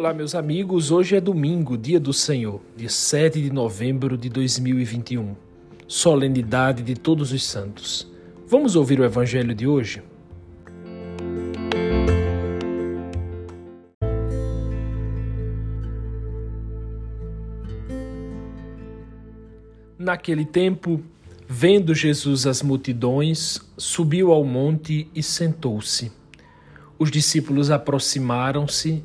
Olá, meus amigos. Hoje é domingo, dia do Senhor, dia 7 de novembro de 2021, solenidade de Todos os Santos. Vamos ouvir o evangelho de hoje? Naquele tempo, vendo Jesus as multidões, subiu ao monte e sentou-se. Os discípulos aproximaram-se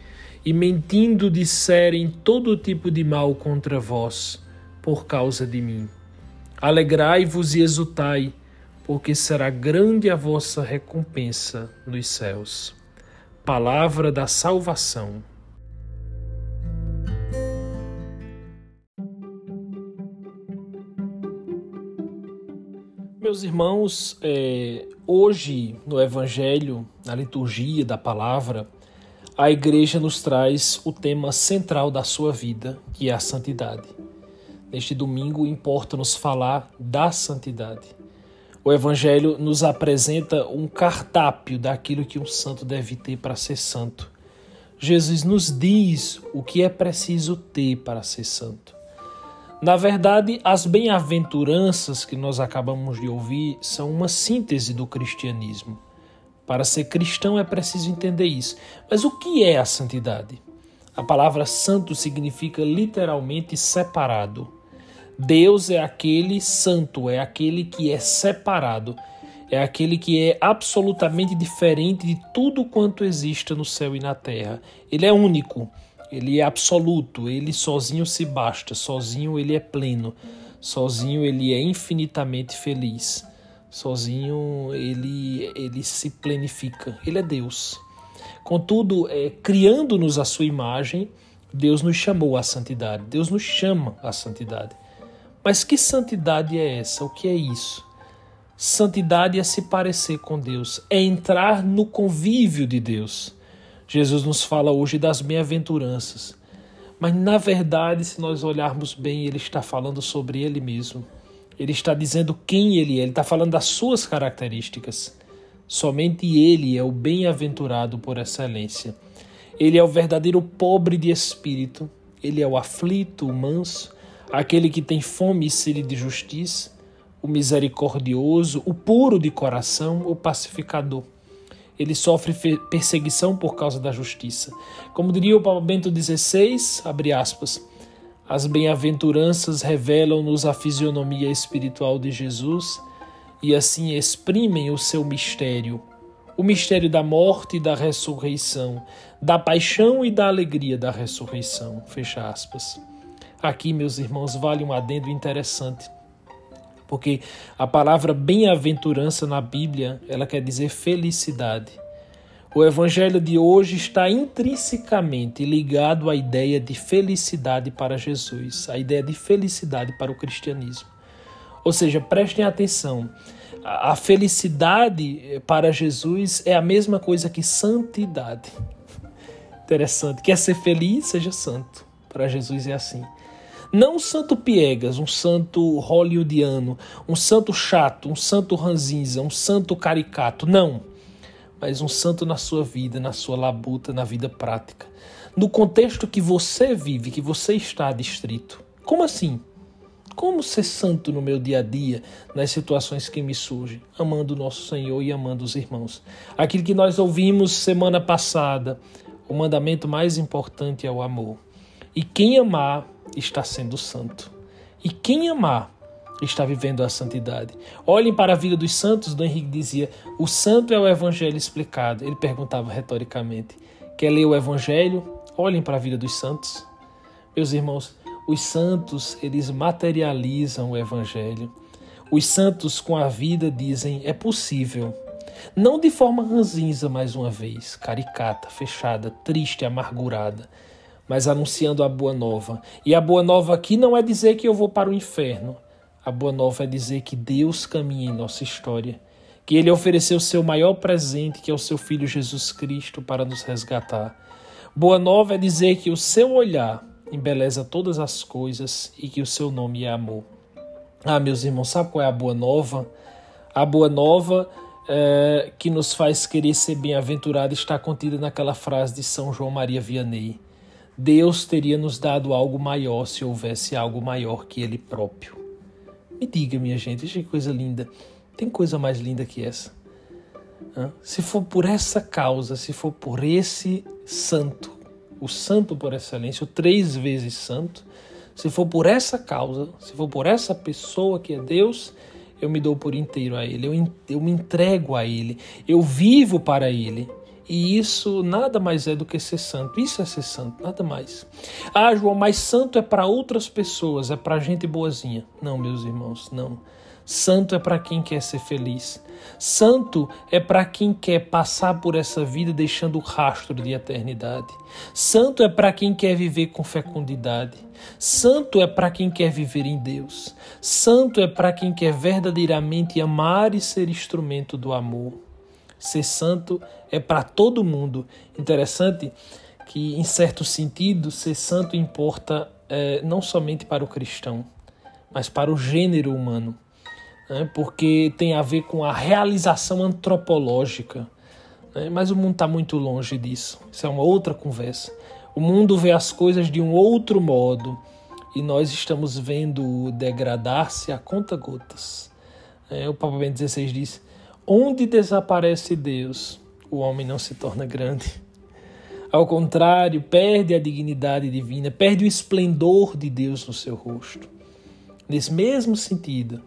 e mentindo disserem todo tipo de mal contra vós, por causa de mim. Alegrai-vos e exultai, porque será grande a vossa recompensa nos céus. Palavra da salvação. Meus irmãos, é, hoje no Evangelho, na liturgia da palavra, a igreja nos traz o tema central da sua vida, que é a santidade. Neste domingo, importa-nos falar da santidade. O Evangelho nos apresenta um cardápio daquilo que um santo deve ter para ser santo. Jesus nos diz o que é preciso ter para ser santo. Na verdade, as bem-aventuranças que nós acabamos de ouvir são uma síntese do cristianismo. Para ser cristão é preciso entender isso. Mas o que é a santidade? A palavra santo significa literalmente separado. Deus é aquele santo, é aquele que é separado, é aquele que é absolutamente diferente de tudo quanto existe no céu e na terra. Ele é único, ele é absoluto, ele sozinho se basta, sozinho ele é pleno, sozinho ele é infinitamente feliz sozinho ele, ele se plenifica. Ele é Deus. Contudo, é, criando-nos a sua imagem, Deus nos chamou à santidade. Deus nos chama à santidade. Mas que santidade é essa? O que é isso? Santidade é se parecer com Deus, é entrar no convívio de Deus. Jesus nos fala hoje das bem-aventuranças. Mas na verdade, se nós olharmos bem, ele está falando sobre ele mesmo. Ele está dizendo quem ele é, ele está falando das suas características. Somente ele é o bem-aventurado por excelência. Ele é o verdadeiro pobre de espírito, ele é o aflito, o manso, aquele que tem fome e sede de justiça, o misericordioso, o puro de coração, o pacificador. Ele sofre perseguição por causa da justiça. Como diria o Papa Bento XVI, abre aspas, as bem-aventuranças revelam-nos a fisionomia espiritual de Jesus e assim exprimem o seu mistério, o mistério da morte e da ressurreição, da paixão e da alegria da ressurreição. Fecha aspas. Aqui, meus irmãos, vale um adendo interessante, porque a palavra bem-aventurança na Bíblia, ela quer dizer felicidade. O evangelho de hoje está intrinsecamente ligado à ideia de felicidade para Jesus, à ideia de felicidade para o cristianismo. Ou seja, prestem atenção, a felicidade para Jesus é a mesma coisa que santidade. Interessante. Quer ser feliz? Seja santo. Para Jesus é assim. Não um santo piegas, um santo hollywoodiano, um santo chato, um santo ranzinza, um santo caricato. Não mas um santo na sua vida, na sua labuta, na vida prática. No contexto que você vive, que você está distrito. Como assim? Como ser santo no meu dia a dia, nas situações que me surgem, amando o nosso Senhor e amando os irmãos? Aquilo que nós ouvimos semana passada, o mandamento mais importante é o amor. E quem amar está sendo santo. E quem amar está vivendo a santidade. Olhem para a vida dos santos, Dom Henrique dizia: o santo é o evangelho explicado. Ele perguntava retoricamente: quer ler o evangelho? Olhem para a vida dos santos. Meus irmãos, os santos, eles materializam o evangelho. Os santos com a vida dizem: é possível. Não de forma ranzinza, mais uma vez, caricata, fechada, triste, amargurada, mas anunciando a boa nova. E a boa nova aqui não é dizer que eu vou para o inferno. A boa nova é dizer que Deus caminha em nossa história, que Ele ofereceu o seu maior presente, que é o seu Filho Jesus Cristo, para nos resgatar. Boa nova é dizer que o seu olhar embeleza todas as coisas e que o seu nome é amor. Ah, meus irmãos, sabe qual é a boa nova? A boa nova é, que nos faz querer ser bem-aventurado está contida naquela frase de São João Maria Vianney. Deus teria nos dado algo maior se houvesse algo maior que Ele próprio. Me diga, minha gente, que coisa linda. Tem coisa mais linda que essa? Se for por essa causa, se for por esse santo, o santo por excelência, o três vezes santo, se for por essa causa, se for por essa pessoa que é Deus, eu me dou por inteiro a Ele, eu, eu me entrego a Ele, eu vivo para Ele. E isso nada mais é do que ser santo. Isso é ser santo, nada mais. Ah, João, mas santo é para outras pessoas, é para gente boazinha. Não, meus irmãos, não. Santo é para quem quer ser feliz. Santo é para quem quer passar por essa vida deixando rastro de eternidade. Santo é para quem quer viver com fecundidade. Santo é para quem quer viver em Deus. Santo é para quem quer verdadeiramente amar e ser instrumento do amor. Ser santo é para todo mundo. Interessante que, em certo sentido, ser santo importa é, não somente para o cristão, mas para o gênero humano, né? porque tem a ver com a realização antropológica. Né? Mas o mundo está muito longe disso. Isso é uma outra conversa. O mundo vê as coisas de um outro modo e nós estamos vendo degradar-se a conta gotas. É, o Papa Bento XVI diz Onde desaparece Deus, o homem não se torna grande. Ao contrário, perde a dignidade divina, perde o esplendor de Deus no seu rosto. Nesse mesmo sentido,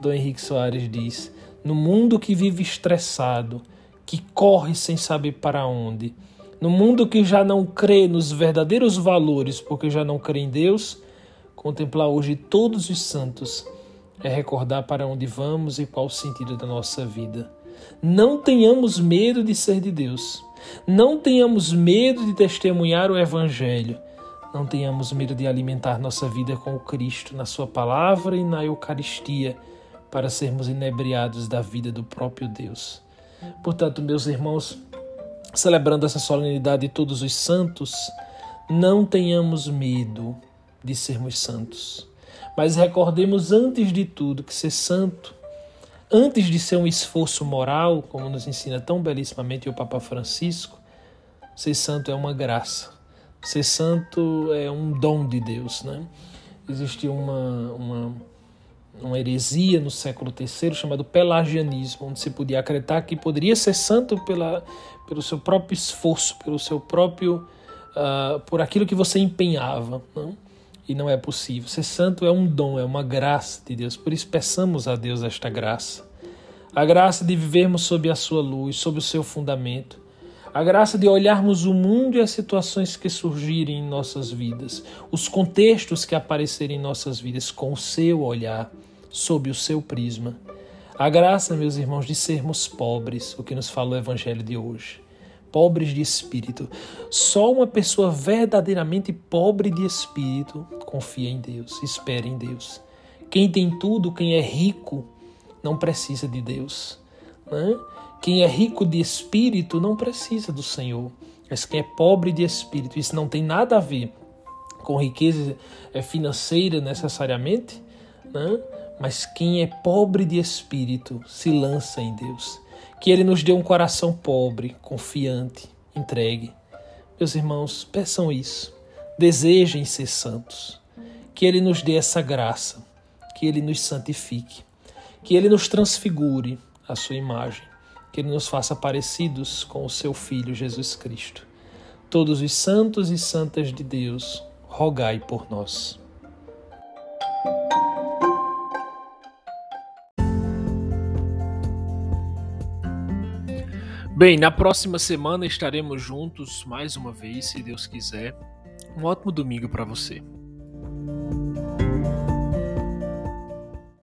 Dom Henrique Soares diz: no mundo que vive estressado, que corre sem saber para onde, no mundo que já não crê nos verdadeiros valores porque já não crê em Deus, contemplar hoje todos os santos é recordar para onde vamos e qual o sentido da nossa vida. Não tenhamos medo de ser de Deus. Não tenhamos medo de testemunhar o Evangelho. Não tenhamos medo de alimentar nossa vida com o Cristo na Sua palavra e na Eucaristia, para sermos inebriados da vida do próprio Deus. Portanto, meus irmãos, celebrando essa solenidade de todos os santos, não tenhamos medo de sermos santos. Mas recordemos antes de tudo que ser santo, antes de ser um esforço moral, como nos ensina tão belíssimamente o Papa Francisco, ser santo é uma graça. Ser santo é um dom de Deus, né? Existe uma, uma, uma heresia no século III chamado pelagianismo, onde se podia acreditar que poderia ser santo pela, pelo seu próprio esforço, pelo seu próprio uh, por aquilo que você empenhava. Não? E não é possível. Ser santo é um dom, é uma graça de Deus. Por isso, peçamos a Deus esta graça. A graça de vivermos sob a sua luz, sob o seu fundamento. A graça de olharmos o mundo e as situações que surgirem em nossas vidas, os contextos que aparecerem em nossas vidas com o seu olhar, sob o seu prisma. A graça, meus irmãos, de sermos pobres, o que nos fala o Evangelho de hoje pobres de espírito. Só uma pessoa verdadeiramente pobre de espírito confia em Deus, espera em Deus. Quem tem tudo, quem é rico, não precisa de Deus. Né? Quem é rico de espírito não precisa do Senhor. Mas quem é pobre de espírito, isso não tem nada a ver com riqueza é, financeira necessariamente, né? mas quem é pobre de espírito se lança em Deus que Ele nos dê um coração pobre, confiante, entregue. Meus irmãos, peçam isso. Desejem ser santos. Que Ele nos dê essa graça. Que Ele nos santifique. Que Ele nos transfigure a sua imagem. Que Ele nos faça parecidos com o seu Filho Jesus Cristo. Todos os santos e santas de Deus, rogai por nós. Bem, na próxima semana estaremos juntos mais uma vez, se Deus quiser. Um ótimo domingo para você.